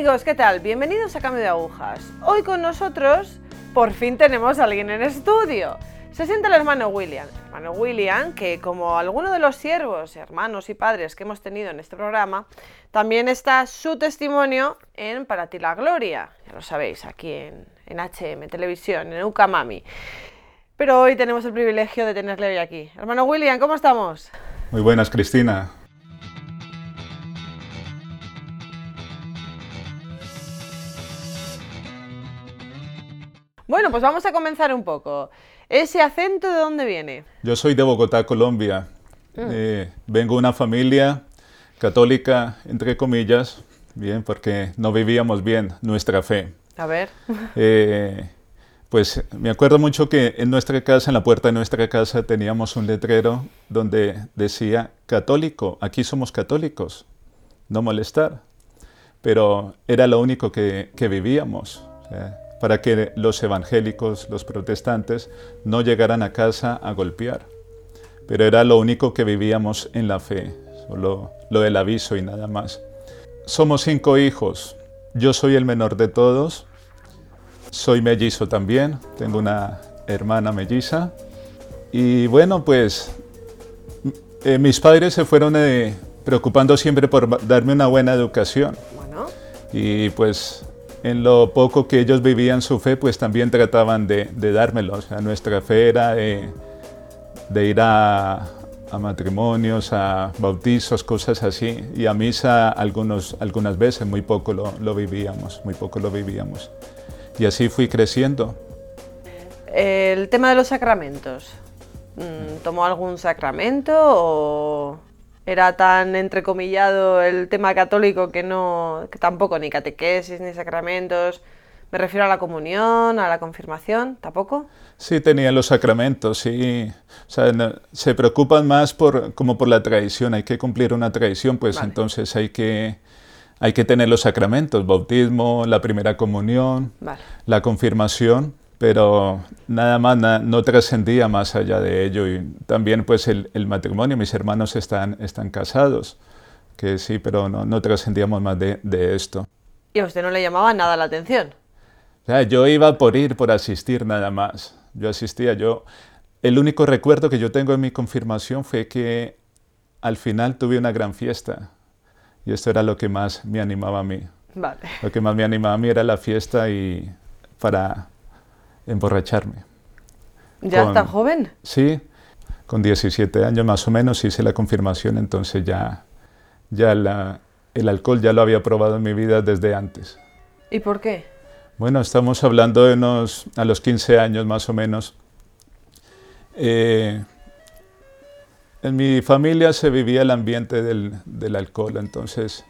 amigos, ¿qué tal? Bienvenidos a Cambio de Agujas. Hoy con nosotros por fin tenemos a alguien en estudio. Se siente el hermano William. Hermano William, que como alguno de los siervos, hermanos y padres que hemos tenido en este programa, también está su testimonio en Para ti la Gloria. Ya lo sabéis, aquí en, en HM Televisión, en Ucamami. Pero hoy tenemos el privilegio de tenerle hoy aquí. Hermano William, ¿cómo estamos? Muy buenas, Cristina. Bueno, pues vamos a comenzar un poco. ¿Ese acento de dónde viene? Yo soy de Bogotá, Colombia. Eh, vengo de una familia católica, entre comillas, bien, porque no vivíamos bien nuestra fe. A ver. Eh, pues me acuerdo mucho que en nuestra casa, en la puerta de nuestra casa, teníamos un letrero donde decía católico, aquí somos católicos, no molestar. Pero era lo único que, que vivíamos. o sea, para que los evangélicos, los protestantes, no llegaran a casa a golpear. Pero era lo único que vivíamos en la fe, solo lo del aviso y nada más. Somos cinco hijos. Yo soy el menor de todos. Soy mellizo también. Tengo una hermana melliza. Y bueno, pues eh, mis padres se fueron eh, preocupando siempre por darme una buena educación. Bueno, Y pues en lo poco que ellos vivían su fe, pues también trataban de, de dármelo. Nuestra fe era de, ir a, a matrimonios, a bautizos, cosas así. Y a misa algunos, algunas veces, muy poco lo, lo vivíamos, muy poco lo vivíamos. Y así fui creciendo. el tema de los sacramentos. Mm, ¿Tomó algún sacramento o era tan entrecomillado el tema católico que no, que tampoco ni catequesis ni sacramentos? Me refiero a la comunión, a la confirmación, ¿tampoco? Sí, tenían los sacramentos, sí. O sea, no- se preocupan más por, como por la tradición. Hay que cumplir una tradición, pues Vale. entonces hay que, hay que tener los sacramentos, bautismo, la primera comunión, Vale. la confirmación, pero nada más, na- no trascendía más allá de ello. Y también pues el, el matrimonio, mis hermanos están, están casados, que sí, pero no, no trascendíamos más de, de esto. Y a usted no le llamaba nada la atención. O sea, yo iba por ir, por asistir nada más. Yo asistía, yo... El único recuerdo que yo tengo de mi confirmación fue que al final tuve una gran fiesta. Y esto era lo que más me animaba a mí. Vale. Lo que más me animaba a mí era la fiesta y para emborracharme. ¿Ya Con- tan joven? Sí, con 17 años más o menos hice la confirmación, entonces ya, ya la- el alcohol ya lo había probado en mi vida desde antes. ¿Y por qué? Bueno, estamos hablando de unos, a los 15 años más o menos. Eh, en mi familia se vivía el ambiente del, del alcohol, entonces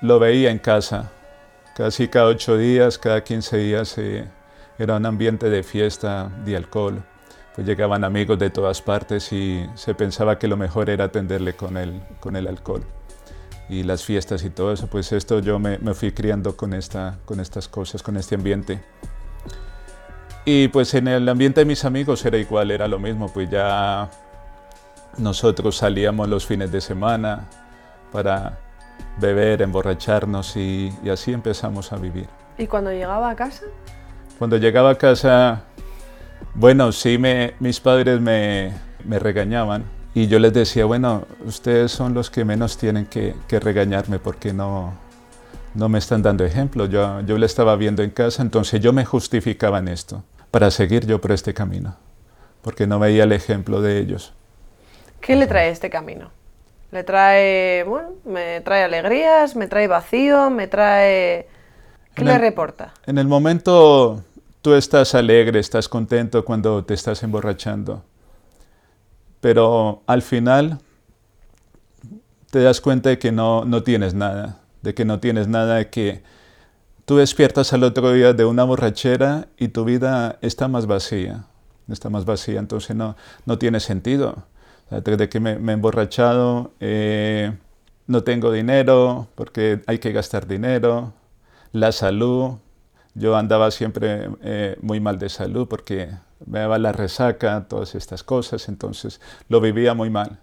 lo veía en casa. Casi cada ocho días, cada 15 días eh, era un ambiente de fiesta, de alcohol. Pues llegaban amigos de todas partes y se pensaba que lo mejor era atenderle con el, con el alcohol y las fiestas y todo eso, pues esto yo me, me fui criando con, esta, con estas cosas, con este ambiente. Y pues en el ambiente de mis amigos era igual, era lo mismo, pues ya nosotros salíamos los fines de semana para beber, emborracharnos y, y así empezamos a vivir. ¿Y cuando llegaba a casa? Cuando llegaba a casa, bueno, sí, me, mis padres me, me regañaban y yo les decía, bueno, ustedes son los que menos tienen que, que regañarme porque no, no me están dando ejemplo. Yo, yo le estaba viendo en casa, entonces yo me justificaba en esto para seguir yo por este camino, porque no veía el ejemplo de ellos. ¿Qué le trae este camino? Le trae, bueno, me trae alegrías, me trae vacío, me trae... ¿Qué En le el- reporta? En el momento tú estás alegre, estás contento cuando te estás emborrachando, pero al final te das cuenta de que no, no tienes nada, de que no tienes nada, de que tú despiertas al otro día de una borrachera y tu vida está más vacía, está más vacía, entonces no, no tiene sentido. O sea, desde que me, he emborrachado, eh, no tengo dinero porque hay que gastar dinero, la salud, yo andaba siempre eh, muy mal de salud porque me daba la resaca, todas estas cosas, entonces lo vivía muy mal,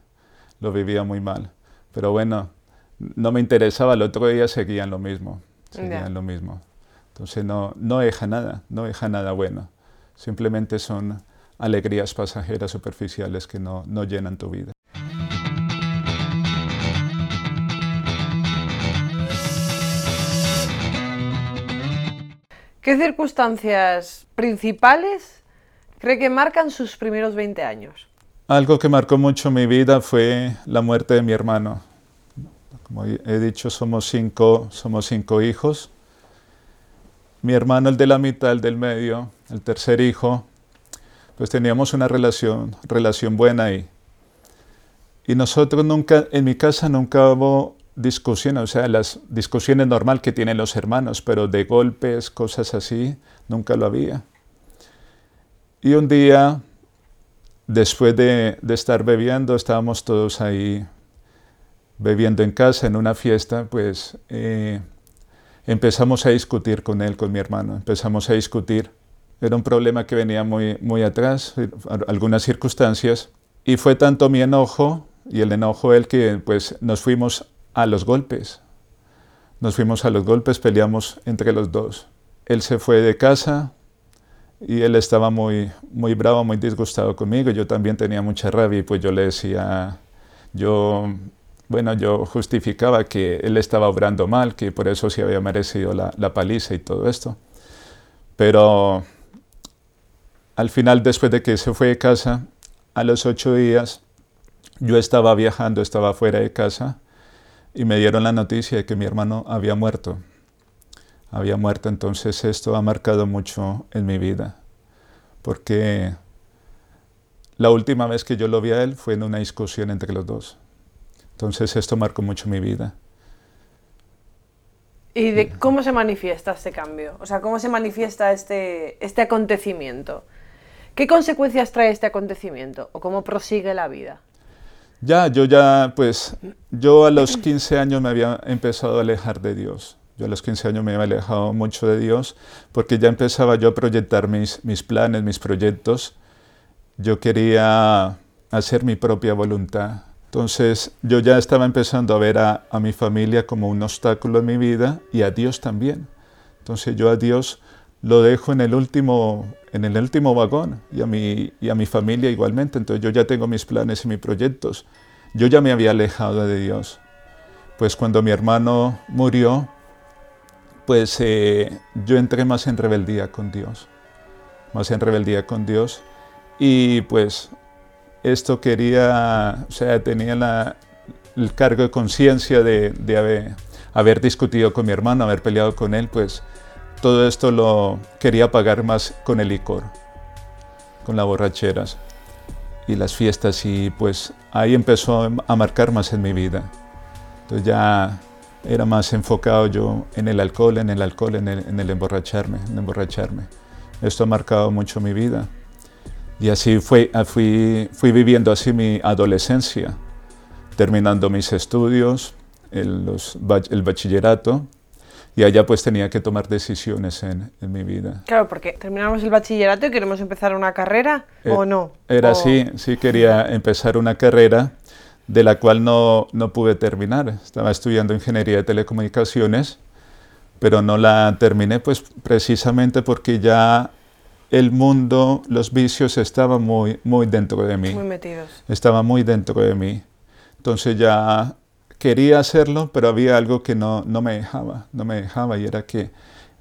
lo vivía muy mal. Pero bueno, no me interesaba, el otro día seguían lo mismo. Ya. lo mismo. Entonces no, no deja nada, no deja nada bueno. Simplemente son alegrías pasajeras superficiales que no, no llenan tu vida. ¿Qué circunstancias principales cree que marcan sus primeros 20 años? Algo que marcó mucho mi vida fue la muerte de mi hermano. Como he dicho, somos cinco, somos cinco hijos. Mi hermano, el de la mitad, el del medio, el tercer hijo, pues teníamos una relación, relación buena y, y nosotros nunca, en mi casa nunca hubo discusiones, o sea, las discusiones normal que tienen los hermanos, pero de golpes, cosas así, nunca lo había. Y un día, después de, de estar bebiendo, estábamos todos ahí bebiendo en casa, en una fiesta, pues eh, empezamos a discutir con él, con mi hermano, empezamos a discutir. Era un problema que venía muy, muy atrás, algunas circunstancias, y fue tanto mi enojo y el enojo él que pues nos fuimos a los golpes. Nos fuimos a los golpes, peleamos entre los dos. Él se fue de casa y él estaba muy, muy bravo, muy disgustado conmigo. Yo también tenía mucha rabia y pues yo le decía, yo, bueno, yo justificaba que él estaba obrando mal, que por eso se había merecido la, la paliza y todo esto. Pero al final, después de que se fue de casa, a los ocho días, yo estaba viajando, estaba fuera de casa y me dieron la noticia de que mi hermano había muerto. Había muerto, entonces esto ha marcado mucho en mi vida, porque la última vez que yo lo vi a él fue en una discusión entre los dos. Entonces esto marcó mucho mi vida. ¿Y de cómo se manifiesta este cambio? O sea, ¿cómo se manifiesta este, este acontecimiento? ¿Qué consecuencias trae este acontecimiento? ¿O cómo prosigue la vida? Ya, yo ya, pues, yo a los 15 años me había empezado a alejar de Dios. Yo a los 15 años me había alejado mucho de Dios porque ya empezaba yo a proyectar mis, mis planes, mis proyectos. Yo quería hacer mi propia voluntad. Entonces yo ya estaba empezando a ver a, a mi familia como un obstáculo en mi vida y a Dios también. Entonces yo a Dios lo dejo en el último, en el último vagón y a, mi, y a mi familia igualmente. Entonces yo ya tengo mis planes y mis proyectos. Yo ya me había alejado de Dios. Pues cuando mi hermano murió, pues eh, yo entré más en rebeldía con Dios. Más en rebeldía con Dios. Y pues esto quería, o sea, tenía la, el cargo de conciencia de, de haber, haber discutido con mi hermano, haber peleado con él, pues todo esto lo quería pagar más con el licor, con las borracheras y las fiestas y pues ahí empezó a marcar más en mi vida. Entonces ya era más enfocado yo en el alcohol, en el alcohol, en el, en el emborracharme, emborracharme. Esto ha marcado mucho mi vida. Y así fui, fui, fui viviendo así mi adolescencia, terminando mis estudios, el bachillerato, y allá pues tenía que tomar decisiones en, en, mi vida. Claro, porque terminamos el bachillerato y queremos empezar una carrera, eh, ¿o no? Era o... así, sí quería empezar una carrera de la cual no, no pude terminar. Estaba estudiando ingeniería de telecomunicaciones, pero no la terminé pues precisamente porque ya el mundo, los vicios estaban muy, muy dentro de mí. Muy metidos. Estaba muy dentro de mí. Entonces ya quería hacerlo, pero había algo que no, no me dejaba, no me dejaba y era que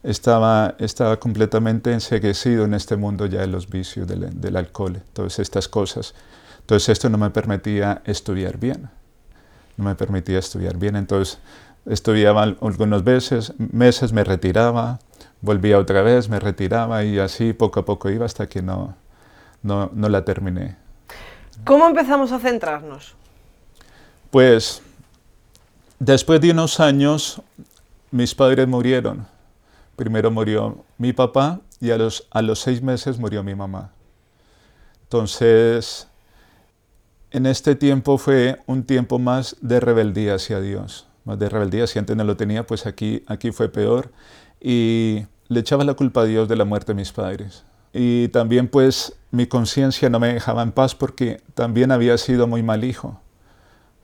estaba, estaba completamente enseguecido en este mundo ya de los vicios, del, del alcohol, todas estas cosas. Entonces esto no me permitía estudiar bien, no me permitía estudiar bien. Entonces estudiaba algunos veces, meses, me retiraba, volvía otra vez, me retiraba y así poco a poco iba hasta que no, no, no la terminé. ¿Cómo empezamos a centrarnos? Pues después de unos años mis padres murieron. Primero murió mi papá y a los, a los seis meses murió mi mamá. Entonces, en este tiempo fue un tiempo más de rebeldía hacia Dios, más de rebeldía. Si antes no lo tenía, pues aquí, aquí fue peor. Y le echaba la culpa a Dios de la muerte de mis padres. Y también pues mi conciencia no me dejaba en paz porque también había sido muy mal hijo.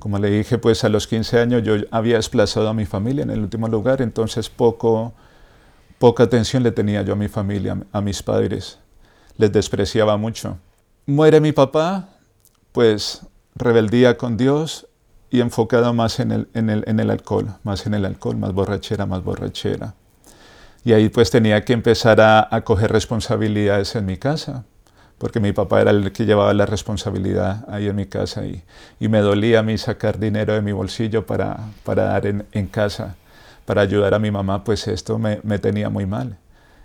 Como le dije, pues a los 15 años yo había desplazado a mi familia en el último lugar, entonces poco, poca atención le tenía yo a mi familia, a mis padres. Les despreciaba mucho. Muere mi papá, pues rebeldía con Dios y enfocado más en el, en el, en el alcohol, más en el alcohol, más borrachera, más borrachera. Y ahí pues tenía que empezar a, a coger responsabilidades en mi casa porque mi papá era el que llevaba la responsabilidad ahí en mi casa y, y me dolía a mí sacar dinero de mi bolsillo para, para dar en, casa, para ayudar a mi mamá, pues esto me, me tenía muy mal.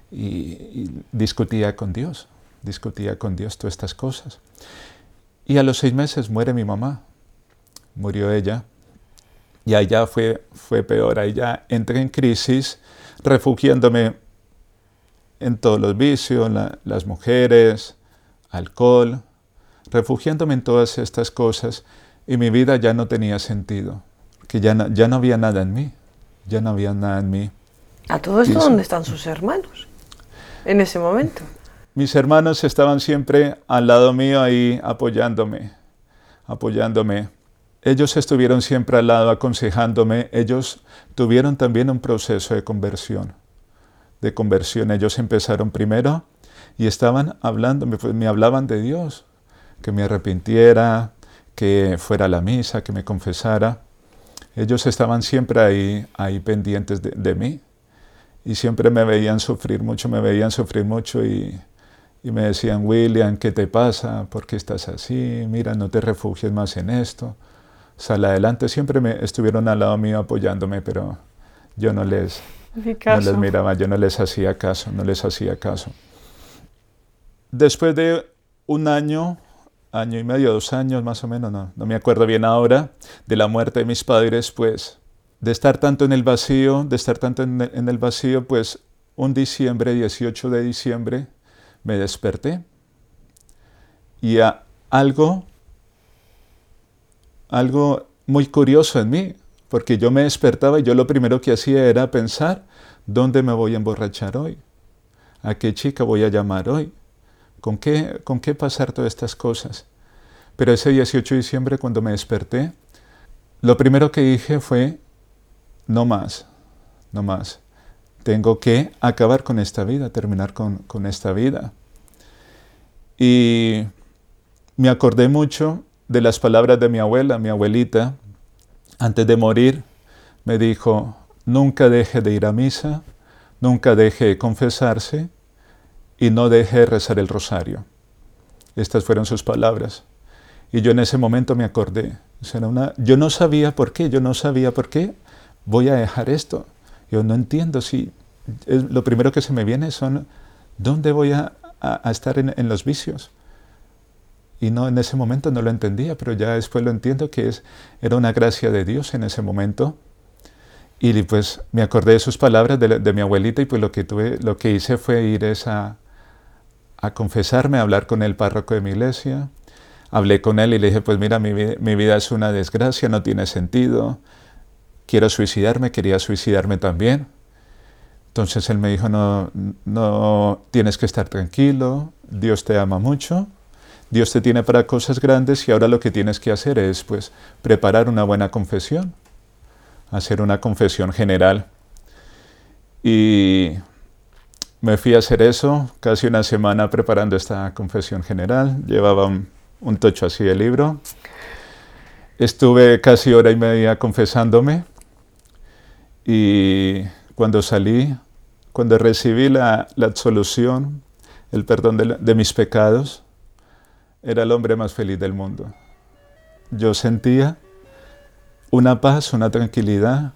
Y, discutía con Dios, discutía con Dios todas estas cosas. Y a los seis meses muere mi mamá, murió ella, y allá fue, fue peor, allá entré en crisis refugiándome en todos los vicios, la, las mujeres, alcohol, refugiándome en todas estas cosas y mi vida ya no tenía sentido, que ya no, ya no había nada en mí, ya no había nada en mí. ¿A todo esto dónde están sus hermanos en ese momento? Mis hermanos estaban siempre al lado mío ahí apoyándome, apoyándome. Ellos estuvieron siempre al lado aconsejándome. Ellos tuvieron también un proceso de conversión. De conversión. Ellos empezaron primero y estaban hablando, me, me, hablaban de Dios, que me arrepintiera, que fuera a la misa, que me confesara. Ellos estaban siempre ahí, ahí pendientes de, de mí y siempre me veían sufrir mucho, me veían sufrir mucho y, y, me decían, William, ¿qué te pasa? ¿Por qué estás así? Mira, no te refugies más en esto. Sal adelante. Siempre me estuvieron al lado mío apoyándome, pero yo no les, no les miraba, yo no les hacía caso, no les hacía caso. Después de un año, año y medio, dos años más o menos, no, no me acuerdo bien ahora, de la muerte de mis padres, pues de estar tanto en el vacío, de estar tanto en, el vacío, pues un diciembre, 18 de diciembre, me desperté y algo, algo muy curioso en mí, porque yo me despertaba y yo lo primero que hacía era pensar, ¿dónde me voy a emborrachar hoy? ¿A qué chica voy a llamar hoy? ¿Con qué, ¿Con qué pasar todas estas cosas? Pero ese 18 de diciembre, cuando me desperté, lo primero que dije fue, no más, no más. Tengo que acabar con esta vida, terminar con, con esta vida. Y me acordé mucho de las palabras de mi abuela, mi abuelita, antes de morir, me dijo, nunca deje de ir a misa, nunca deje de confesarse y no deje de rezar el rosario. Estas fueron sus palabras. Y yo en ese momento me acordé. una, yo no sabía por qué, yo no sabía por qué voy a dejar esto. Yo no entiendo si lo primero que se me viene son dónde voy a, estar en, en, los vicios. Y no en ese momento no lo entendía, pero ya después lo entiendo que es, era una gracia de Dios en ese momento. Y pues me acordé de sus palabras de, de mi abuelita y pues lo que tuve, lo que hice fue ir esa, a confesarme, a hablar con el párroco de mi iglesia. Hablé con él y le dije, pues mira, mi, mi vida es una desgracia, no tiene sentido. Quiero suicidarme, quería suicidarme también. Entonces él me dijo, no, no tienes que estar tranquilo, Dios te ama mucho, Dios te tiene para cosas grandes y ahora lo que tienes que hacer es pues preparar una buena confesión, hacer una confesión general. Y me fui a hacer eso, casi una semana preparando esta confesión general. Llevaba un, un, tocho así de libro. Estuve casi hora y media confesándome. Y cuando salí, cuando recibí la, absolución, el perdón de mis pecados, era el hombre más feliz del mundo. Yo sentía una paz, una tranquilidad.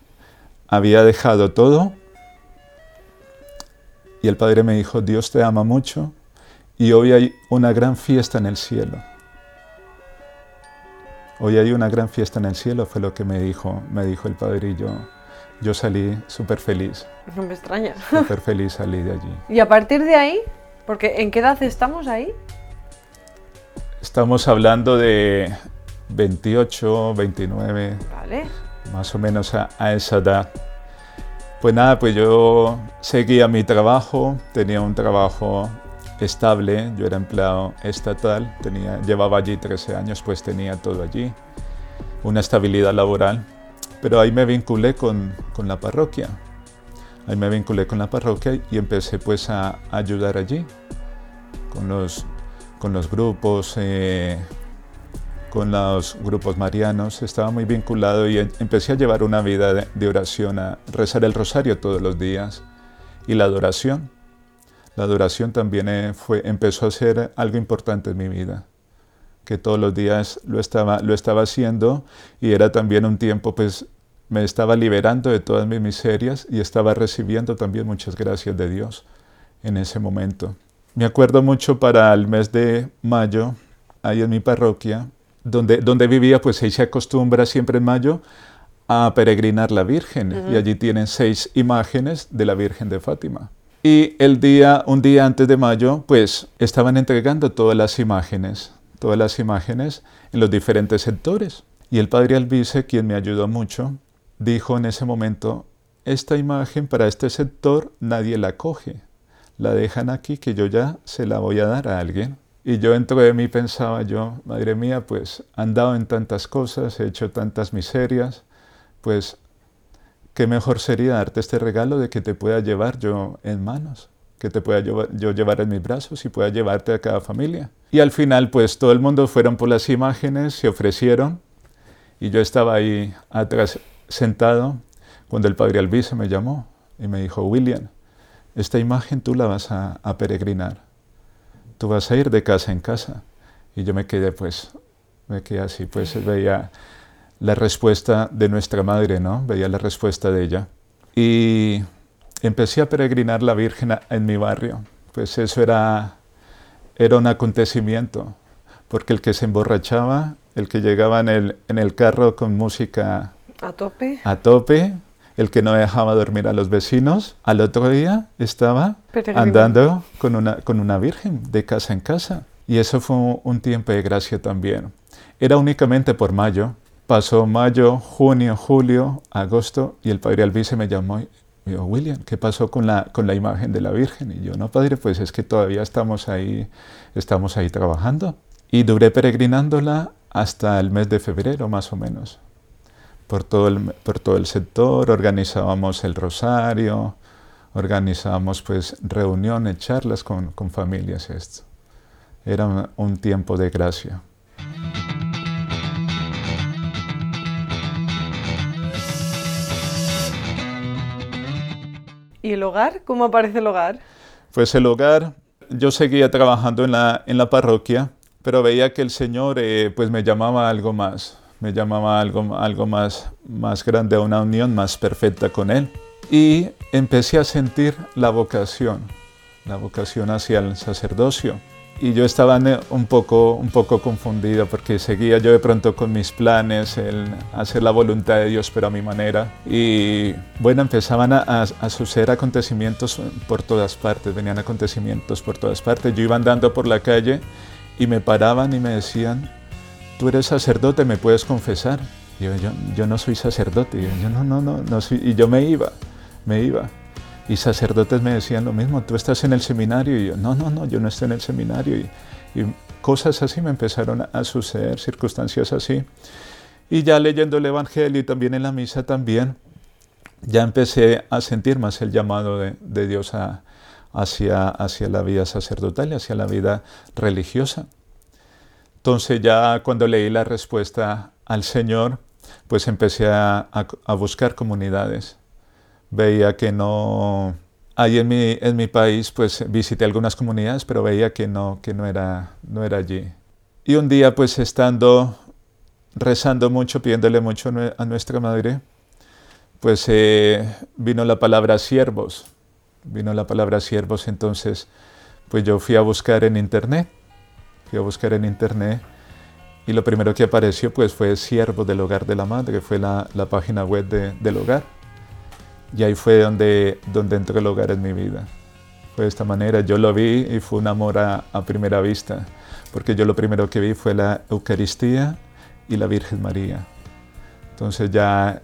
Había dejado todo y el Padre me dijo, Dios te ama mucho y hoy hay una gran fiesta en el cielo. Hoy hay una gran fiesta en el cielo, fue lo que me dijo, me dijo el Padre y yo, yo salí súper feliz. No me extraña. Súper feliz salí de allí. ¿Y a partir de ahí? Porque ¿en qué edad estamos ahí? Estamos hablando de 28, 29. Vale. Más o menos a, a esa edad. Pues nada, pues yo seguía mi trabajo, tenía un trabajo estable, yo era empleado estatal, tenía, llevaba allí 13 años, pues tenía todo allí. una estabilidad laboral, pero ahí me vinculé con, con la parroquia. Ahí me vinculé con la parroquia y empecé pues a, ayudar allí, con los, con los grupos, eh, con los grupos marianos. Estaba muy vinculado y em, empecé a llevar una vida de, de oración, a rezar el rosario todos los días y la adoración. La adoración también eh, fue, empezó a ser algo importante en mi vida que todos los días lo estaba, lo estaba haciendo y era también un tiempo pues me estaba liberando de todas mis miserias y estaba recibiendo también muchas gracias de Dios en ese momento. Me acuerdo mucho para el mes de mayo, ahí en mi parroquia, donde, donde vivía, pues ahí se acostumbra siempre en mayo a peregrinar la Virgen y allí tienen seis imágenes de la Virgen de Fátima. Y el día, un día antes de mayo, pues estaban entregando todas las imágenes, todas las imágenes en los diferentes sectores. Y el padre Albice, quien me ayudó mucho, dijo en ese momento, esta imagen para este sector nadie la coge, la dejan aquí que yo ya se la voy a dar a alguien. Y yo dentro de mí pensaba yo, madre mía, pues andado en tantas cosas, he hecho tantas miserias, pues qué mejor sería darte este regalo de que te pueda llevar yo en manos, que te pueda yo, llevar en mis brazos y pueda llevarte a cada familia. Y al final, pues todo el mundo fueron por las imágenes, se ofrecieron, y yo estaba ahí atrás sentado cuando el padre Albice me llamó y me dijo, William, esta imagen tú la vas a, peregrinar, tú vas a ir de casa en casa. Y yo me quedé pues, me quedé así, pues veía la respuesta de nuestra madre, ¿no? Veía la respuesta de ella. Y empecé a peregrinar la Virgen en mi barrio. Pues eso era, era un acontecimiento, porque el que se emborrachaba, el que llegaba en el, en el carro con música a tope. A tope. El que no dejaba dormir a los vecinos. Al otro día estaba andando con una, con una virgen de casa en casa. Y eso fue un tiempo de gracia también. Era únicamente por mayo. Pasó mayo, junio, julio, agosto y el padre Albice me llamó y me dijo, William, ¿qué pasó con la, con la imagen de la Virgen? Y yo, no, padre, pues es que todavía estamos ahí, estamos ahí trabajando. Y duré peregrinándola hasta el mes de febrero, más o menos por todo el, por todo el sector, organizábamos el rosario, organizábamos pues reuniones, charlas con, con familias. Esto. Era un, tiempo de gracia. ¿Y el hogar? ¿Cómo aparece el hogar? Pues el hogar, yo seguía trabajando en la, en la parroquia, pero veía que el Señor eh, pues me llamaba a algo más me llamaba algo, algo más, más grande, a una unión más perfecta con Él. Y empecé a sentir la vocación, la vocación hacia el sacerdocio. Y yo estaba un poco, un poco confundido porque seguía yo de pronto con mis planes, el hacer la voluntad de Dios pero a mi manera. Y bueno, empezaban a, a, suceder acontecimientos por todas partes, venían acontecimientos por todas partes. Yo iba andando por la calle y me paraban y me decían, tú eres sacerdote, me puedes confesar. yo, yo, no soy sacerdote. yo, no, no, no, no Y yo me iba, me iba. Y sacerdotes me decían lo mismo, tú estás en el seminario. Y yo, no, no, no, yo no estoy en el seminario. Y, cosas así me empezaron a suceder, circunstancias así. Y ya leyendo el Evangelio y también en la misa también, ya empecé a sentir más el llamado de, de Dios hacia, hacia la vida sacerdotal y hacia la vida religiosa. Entonces ya cuando leí la respuesta al Señor, pues empecé a, buscar comunidades. Veía que no... Ahí en mi, en mi país pues visité algunas comunidades, pero veía que no, que no era, no era allí. Y un día pues estando rezando mucho, pidiéndole mucho a nuestra madre, pues eh, vino la palabra siervos. Vino la palabra siervos, entonces pues yo fui a buscar en internet a buscar en internet y lo primero que apareció pues fue Siervo del Hogar de la Madre, que fue la, la página web de, del hogar. Y ahí fue donde, donde entró el hogar en mi vida. Fue de esta manera, yo lo vi y fue un amor a, a primera vista, porque yo lo primero que vi fue la Eucaristía y la Virgen María. Entonces ya,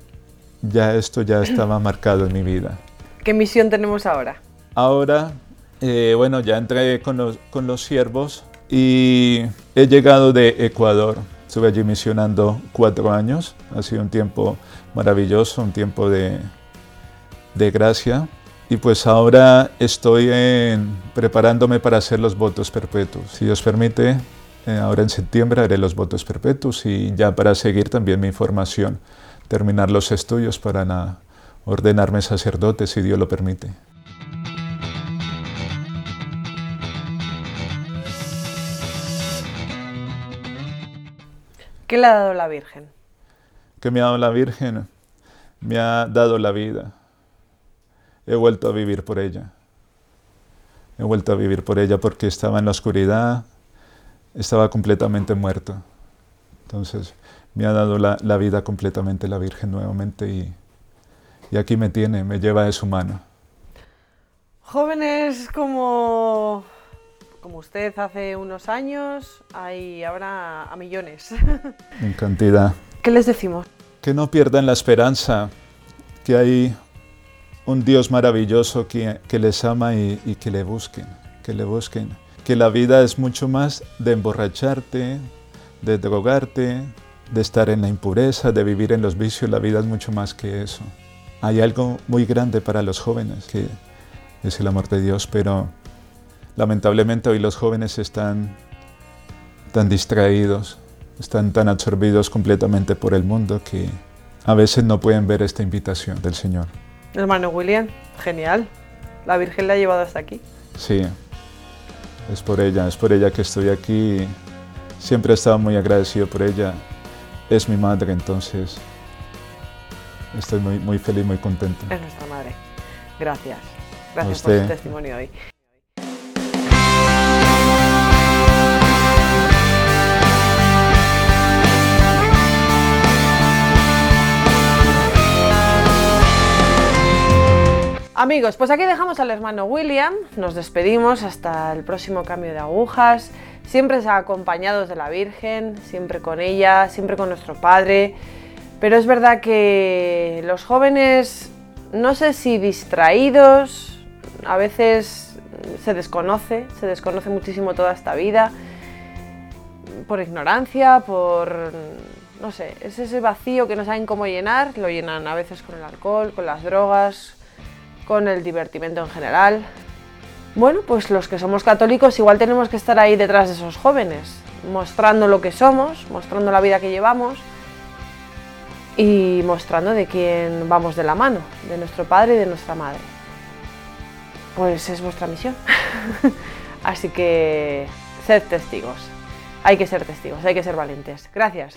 ya esto ya estaba marcado en mi vida. ¿Qué misión tenemos ahora? Ahora, eh, bueno, ya entré con los, con los siervos y he llegado de Ecuador. Estuve allí misionando cuatro años. Ha sido un tiempo maravilloso, un tiempo de, de gracia. Y pues ahora estoy preparándome para hacer los votos perpetuos. Si Dios permite, eh, ahora en septiembre haré los votos perpetuos y ya para seguir también mi formación, terminar los estudios para ordenarme sacerdote si Dios lo permite. ¿Qué le ha dado la Virgen? ¿Qué me ha dado la Virgen? Me ha dado la vida. He vuelto a vivir por ella. He vuelto a vivir por ella porque estaba en la oscuridad, estaba completamente muerto. Entonces me ha dado la, vida completamente la Virgen nuevamente y, y aquí me tiene, me lleva de su mano. Jóvenes como como usted hace unos años, hay ahora a millones. En cantidad. ¿Qué les decimos? Que no pierdan la esperanza, que hay un Dios maravilloso que, que les ama y, y, que le busquen, que le busquen. Que la vida es mucho más de emborracharte, de drogarte, de estar en la impureza, de vivir en los vicios. La vida es mucho más que eso. Hay algo muy grande para los jóvenes, que es el amor de Dios, pero Lamentablemente hoy los jóvenes están tan distraídos, están tan absorbidos completamente por el mundo que a veces no pueden ver esta invitación del Señor. Hermano William, genial. La Virgen le ha llevado hasta aquí. Sí, es por ella, es por ella que estoy aquí. Siempre he estado muy agradecido por ella. Es mi madre, entonces estoy muy, muy feliz, muy contento. Es nuestra madre. Gracias. Gracias por su testimonio hoy. Amigos, pues aquí dejamos al hermano William, nos despedimos hasta el próximo cambio de agujas, siempre acompañados de la Virgen, siempre con ella, siempre con nuestro Padre, pero es verdad que los jóvenes, no sé si distraídos, a veces se desconoce, se desconoce muchísimo toda esta vida, por ignorancia, por no sé, es ese vacío que no saben cómo llenar, lo llenan a veces con el alcohol, con las drogas, con el divertimento en general. Bueno, pues los que somos católicos igual tenemos que estar ahí detrás de esos jóvenes, mostrando lo que somos, mostrando la vida que llevamos y mostrando de quién vamos de la mano, de nuestro padre y de nuestra madre. Pues es vuestra misión. Así que sed testigos. Hay que ser testigos, hay que ser valientes. Gracias.